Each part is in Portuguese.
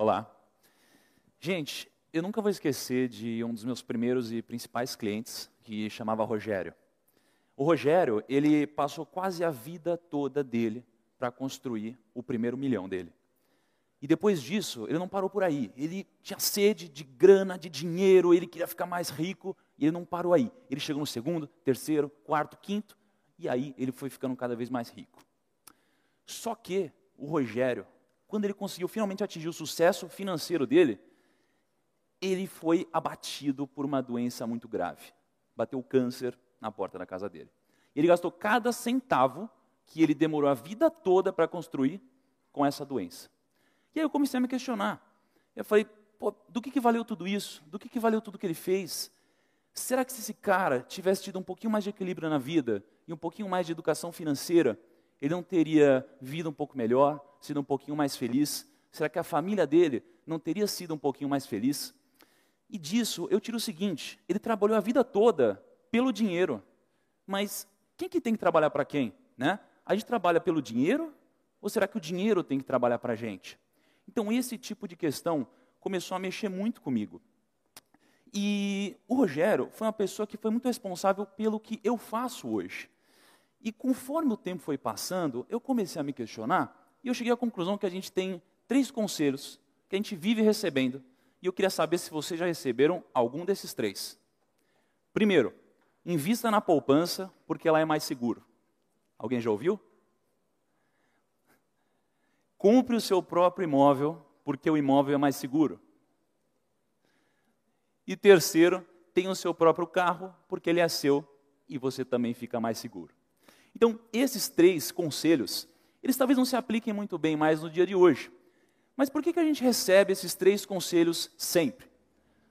Olá. Gente, eu nunca vou esquecer de um dos meus primeiros e principais clientes, que chamava Rogério. O Rogério, ele passou quase a vida toda dele para construir o primeiro milhão dele. E depois disso, ele não parou por aí. Ele tinha sede de grana, de dinheiro, ele queria ficar mais rico, e ele não parou aí. Ele chegou no segundo, terceiro, quarto, quinto, e aí ele foi ficando cada vez mais rico. Só que o Rogério, quando ele conseguiu finalmente atingir o sucesso financeiro dele, ele foi abatido por uma doença muito grave. Bateu câncer na porta da casa dele. Ele gastou cada centavo que ele demorou a vida toda para construir com essa doença. E aí eu comecei a me questionar. Eu falei, do que, que valeu tudo isso? Do que, que valeu tudo que ele fez? Será que se esse cara tivesse tido um pouquinho mais de equilíbrio na vida e um pouquinho mais de educação financeira, ele não teria vida um pouco melhor, sido um pouquinho mais feliz? Será que a família dele não teria sido um pouquinho mais feliz? E disso eu tiro o seguinte: ele trabalhou a vida toda pelo dinheiro, mas quem que tem que trabalhar para quem? Né? A gente trabalha pelo dinheiro ou será que o dinheiro tem que trabalhar para a gente? Então, esse tipo de questão começou a mexer muito comigo. E o Rogério foi uma pessoa que foi muito responsável pelo que eu faço hoje. E conforme o tempo foi passando, eu comecei a me questionar e eu cheguei à conclusão que a gente tem três conselhos que a gente vive recebendo. E eu queria saber se vocês já receberam algum desses três. Primeiro, invista na poupança porque ela é mais seguro. Alguém já ouviu? Compre o seu próprio imóvel porque o imóvel é mais seguro. E terceiro, tenha o seu próprio carro porque ele é seu e você também fica mais seguro. Então, esses três conselhos, eles talvez não se apliquem muito bem mais no dia de hoje. Mas por que, que a gente recebe esses três conselhos sempre?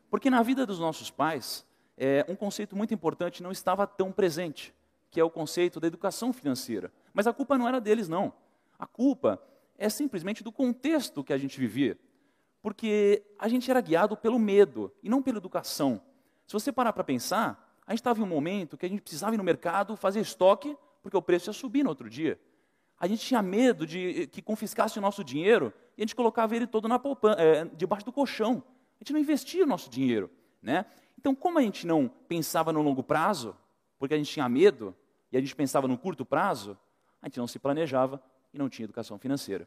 Porque na vida dos nossos pais, é, um conceito muito importante não estava tão presente, que é o conceito da educação financeira. Mas a culpa não era deles, não. A culpa é simplesmente do contexto que a gente vivia. Porque a gente era guiado pelo medo e não pela educação. Se você parar para pensar, a gente estava em um momento que a gente precisava ir no mercado fazer estoque porque o preço ia subir no outro dia. A gente tinha medo de que confiscasse o nosso dinheiro e a gente colocava ele todo na poupança, é, debaixo do colchão. A gente não investia o nosso dinheiro. Né? Então, como a gente não pensava no longo prazo, porque a gente tinha medo, e a gente pensava no curto prazo, a gente não se planejava e não tinha educação financeira.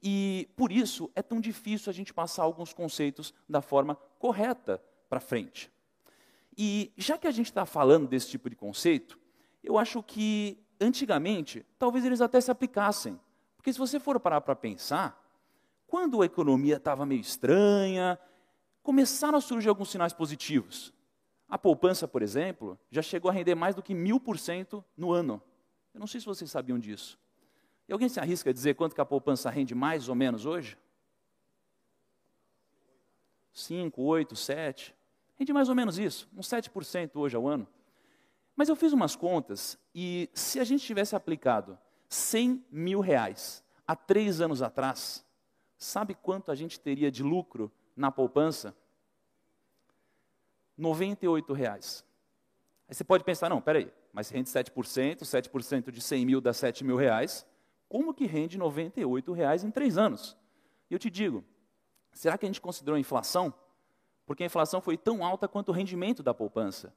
E por isso é tão difícil a gente passar alguns conceitos da forma correta para frente. E já que a gente está falando desse tipo de conceito, eu acho que antigamente, talvez eles até se aplicassem. Porque se você for parar para pensar, quando a economia estava meio estranha, começaram a surgir alguns sinais positivos. A poupança, por exemplo, já chegou a render mais do que mil por cento no ano. Eu não sei se vocês sabiam disso. E alguém se arrisca a dizer quanto que a poupança rende mais ou menos hoje? 5, 8, 7. Rende mais ou menos isso, uns 7% hoje ao ano. Mas eu fiz umas contas e se a gente tivesse aplicado 100 mil reais há três anos atrás, sabe quanto a gente teria de lucro na poupança? 98 reais. Aí você pode pensar, não, peraí, mas rende 7%, 7% de 100 mil dá 7 mil reais, como que rende 98 reais em três anos? E eu te digo, será que a gente considerou a inflação? Porque a inflação foi tão alta quanto o rendimento da poupança.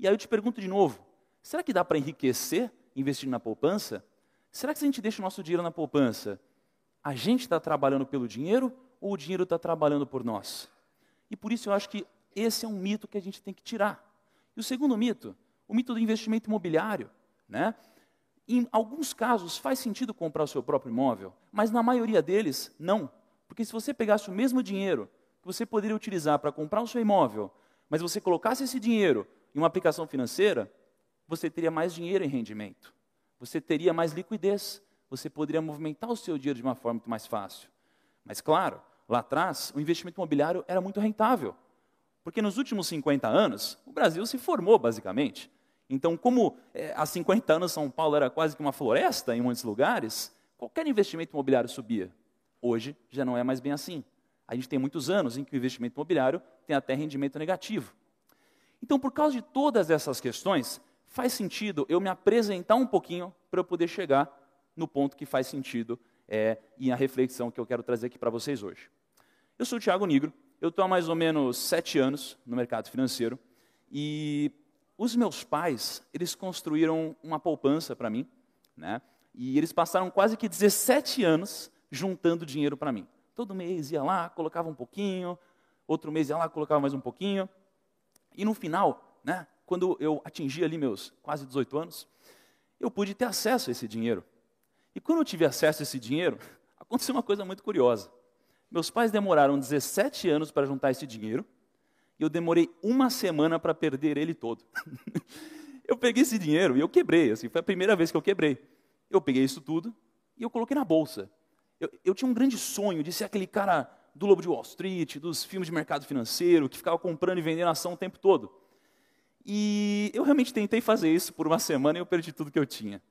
E aí eu te pergunto de novo: será que dá para enriquecer investindo na poupança? Será que se a gente deixa o nosso dinheiro na poupança, a gente está trabalhando pelo dinheiro ou o dinheiro está trabalhando por nós? E por isso eu acho que esse é um mito que a gente tem que tirar. E o segundo mito, o mito do investimento imobiliário. Né? Em alguns casos faz sentido comprar o seu próprio imóvel, mas na maioria deles não. Porque se você pegasse o mesmo dinheiro que você poderia utilizar para comprar o seu imóvel, mas você colocasse esse dinheiro em uma aplicação financeira, você teria mais dinheiro em rendimento, você teria mais liquidez, você poderia movimentar o seu dinheiro de uma forma muito mais fácil. Mas, claro, lá atrás, o investimento imobiliário era muito rentável, porque nos últimos 50 anos, o Brasil se formou, basicamente. Então, como é, há 50 anos São Paulo era quase que uma floresta em muitos lugares, qualquer investimento imobiliário subia. Hoje já não é mais bem assim. A gente tem muitos anos em que o investimento imobiliário tem até rendimento negativo. Então, por causa de todas essas questões, faz sentido eu me apresentar um pouquinho para eu poder chegar no ponto que faz sentido é, e a reflexão que eu quero trazer aqui para vocês hoje. Eu sou o Thiago Nigro, eu estou há mais ou menos sete anos no mercado financeiro e os meus pais, eles construíram uma poupança para mim, né? E eles passaram quase que 17 anos juntando dinheiro para mim. Todo mês ia lá, colocava um pouquinho, outro mês ia lá, colocava mais um pouquinho. E no final, né, quando eu atingi ali meus quase 18 anos, eu pude ter acesso a esse dinheiro. E quando eu tive acesso a esse dinheiro, aconteceu uma coisa muito curiosa. Meus pais demoraram 17 anos para juntar esse dinheiro, e eu demorei uma semana para perder ele todo. eu peguei esse dinheiro e eu quebrei, assim, foi a primeira vez que eu quebrei. Eu peguei isso tudo e eu coloquei na bolsa. Eu, eu tinha um grande sonho de ser aquele cara do Lobo de Wall Street, dos filmes de mercado financeiro, que ficava comprando e vendendo ação o tempo todo. E eu realmente tentei fazer isso por uma semana e eu perdi tudo que eu tinha.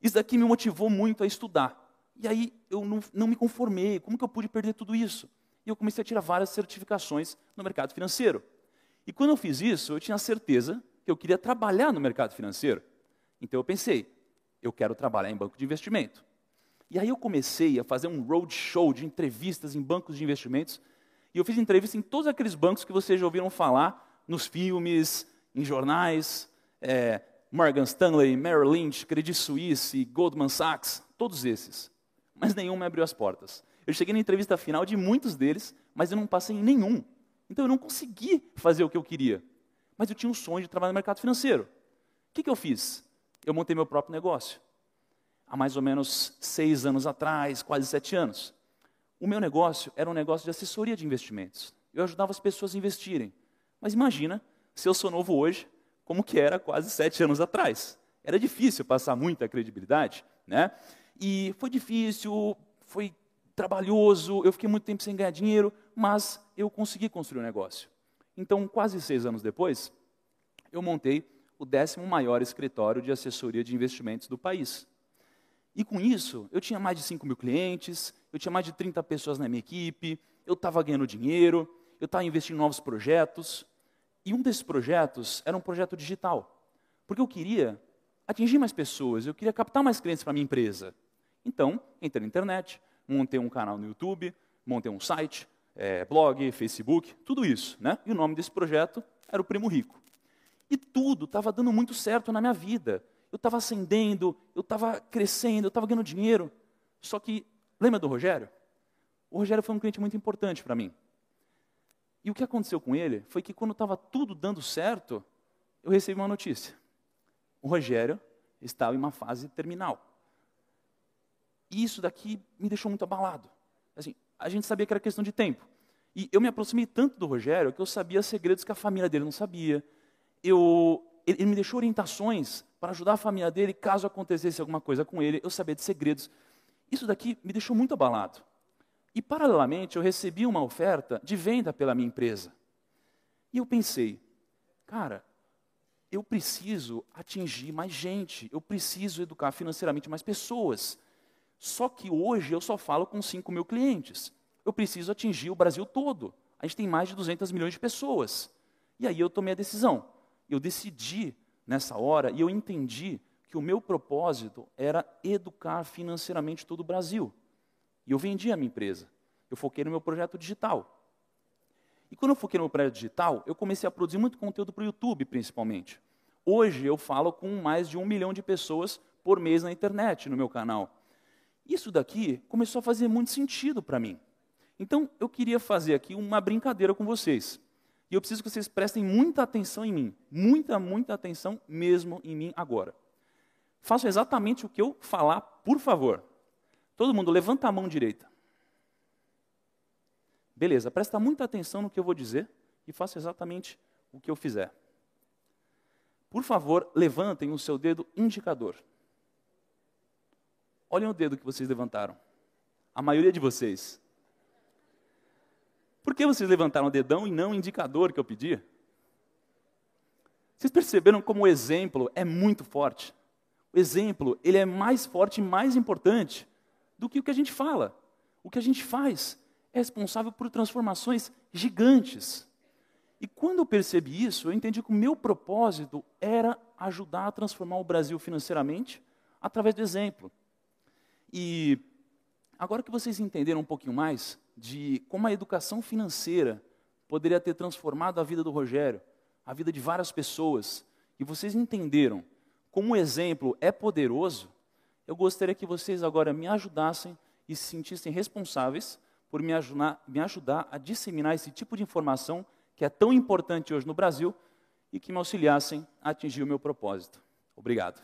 Isso daqui me motivou muito a estudar. E aí eu não, não me conformei. Como que eu pude perder tudo isso? E eu comecei a tirar várias certificações no mercado financeiro. E quando eu fiz isso, eu tinha certeza que eu queria trabalhar no mercado financeiro. Então eu pensei, eu quero trabalhar em banco de investimento. E aí eu comecei a fazer um roadshow de entrevistas em bancos de investimentos. E eu fiz entrevistas em todos aqueles bancos que vocês já ouviram falar nos filmes, em jornais, é, Morgan Stanley, Merrill Lynch, Credit Suisse, Goldman Sachs, todos esses. Mas nenhum me abriu as portas. Eu cheguei na entrevista final de muitos deles, mas eu não passei em nenhum. Então eu não consegui fazer o que eu queria. Mas eu tinha um sonho de trabalhar no mercado financeiro. O que, que eu fiz? Eu montei meu próprio negócio. Há mais ou menos seis anos atrás, quase sete anos. O meu negócio era um negócio de assessoria de investimentos. Eu ajudava as pessoas a investirem. Mas imagina, se eu sou novo hoje, como que era quase sete anos atrás. Era difícil passar muita credibilidade, né? E foi difícil, foi trabalhoso, eu fiquei muito tempo sem ganhar dinheiro, mas eu consegui construir um negócio. Então, quase seis anos depois, eu montei o décimo maior escritório de assessoria de investimentos do país. E com isso, eu tinha mais de 5 mil clientes, eu tinha mais de 30 pessoas na minha equipe, eu estava ganhando dinheiro, eu estava investindo em novos projetos. E um desses projetos era um projeto digital. Porque eu queria atingir mais pessoas, eu queria captar mais clientes para minha empresa. Então, entrei na internet, montei um canal no YouTube, montei um site, é, blog, Facebook, tudo isso. Né? E o nome desse projeto era o Primo Rico. E tudo estava dando muito certo na minha vida. Eu estava ascendendo, eu estava crescendo, eu estava ganhando dinheiro. Só que, lembra do Rogério? O Rogério foi um cliente muito importante para mim. E o que aconteceu com ele foi que quando estava tudo dando certo, eu recebi uma notícia. O Rogério estava em uma fase terminal. E isso daqui me deixou muito abalado. Assim, a gente sabia que era questão de tempo. E eu me aproximei tanto do Rogério que eu sabia segredos que a família dele não sabia. Eu, ele, ele me deixou orientações para ajudar a família dele caso acontecesse alguma coisa com ele. Eu sabia de segredos. Isso daqui me deixou muito abalado. E, paralelamente, eu recebi uma oferta de venda pela minha empresa. E eu pensei, cara, eu preciso atingir mais gente, eu preciso educar financeiramente mais pessoas. Só que hoje eu só falo com 5 mil clientes. Eu preciso atingir o Brasil todo. A gente tem mais de 200 milhões de pessoas. E aí eu tomei a decisão. Eu decidi nessa hora e eu entendi que o meu propósito era educar financeiramente todo o Brasil. E eu vendi a minha empresa. Eu foquei no meu projeto digital. E quando eu foquei no meu projeto digital, eu comecei a produzir muito conteúdo para o YouTube, principalmente. Hoje eu falo com mais de um milhão de pessoas por mês na internet, no meu canal. Isso daqui começou a fazer muito sentido para mim. Então, eu queria fazer aqui uma brincadeira com vocês. E eu preciso que vocês prestem muita atenção em mim. Muita, muita atenção mesmo em mim agora. Façam exatamente o que eu falar, por favor. Todo mundo, levanta a mão direita. Beleza, presta muita atenção no que eu vou dizer e faça exatamente o que eu fizer. Por favor, levantem o seu dedo indicador. Olhem o dedo que vocês levantaram. A maioria de vocês. Por que vocês levantaram o dedão e não o indicador que eu pedi? Vocês perceberam como o exemplo é muito forte? O exemplo, ele é mais forte e mais importante do que o que a gente fala. O que a gente faz é responsável por transformações gigantes. E quando eu percebi isso, eu entendi que o meu propósito era ajudar a transformar o Brasil financeiramente através do exemplo. E agora que vocês entenderam um pouquinho mais de como a educação financeira poderia ter transformado a vida do Rogério, a vida de várias pessoas, e vocês entenderam como o exemplo é poderoso, eu gostaria que vocês agora me ajudassem e se sentissem responsáveis por me ajudar, me ajudar a disseminar esse tipo de informação que é tão importante hoje no Brasil e que me auxiliassem a atingir o meu propósito. Obrigado.